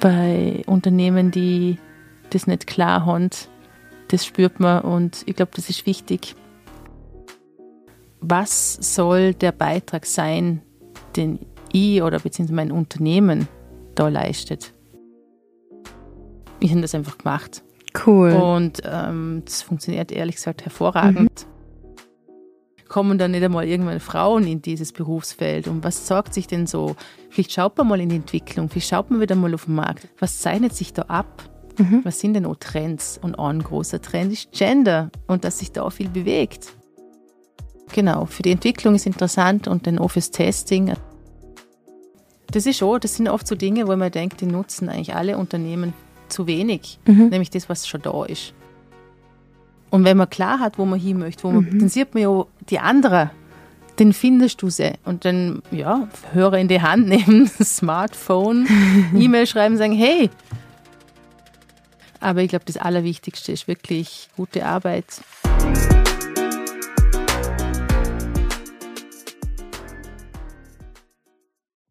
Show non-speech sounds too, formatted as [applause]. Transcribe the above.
bei Unternehmen, die das nicht klar haben. Das spürt man und ich glaube, das ist wichtig. Was soll der Beitrag sein, den ich oder beziehungsweise mein Unternehmen da leistet? Ich habe das einfach gemacht. Cool. Und ähm, das funktioniert ehrlich gesagt hervorragend. Mhm. Kommen dann nicht einmal irgendwann Frauen in dieses Berufsfeld? Und was sagt sich denn so? Vielleicht schaut man mal in die Entwicklung, vielleicht schaut man wieder mal auf den Markt. Was zeichnet sich da ab? Mhm. Was sind denn auch Trends? Und ein großer Trend ist Gender und dass sich da viel bewegt. Genau, für die Entwicklung ist interessant und dann auch fürs Testing. Das ist schon, das sind oft so Dinge, wo man denkt, die nutzen eigentlich alle Unternehmen zu wenig, mhm. nämlich das, was schon da ist. Und wenn man klar hat, wo man hin möchte, wo man, mhm. dann sieht man ja die anderen, dann findest du sie und dann, ja, Hörer in die Hand [laughs] nehmen, Smartphone, [laughs] E-Mail schreiben, sagen, hey. Aber ich glaube, das Allerwichtigste ist wirklich gute Arbeit.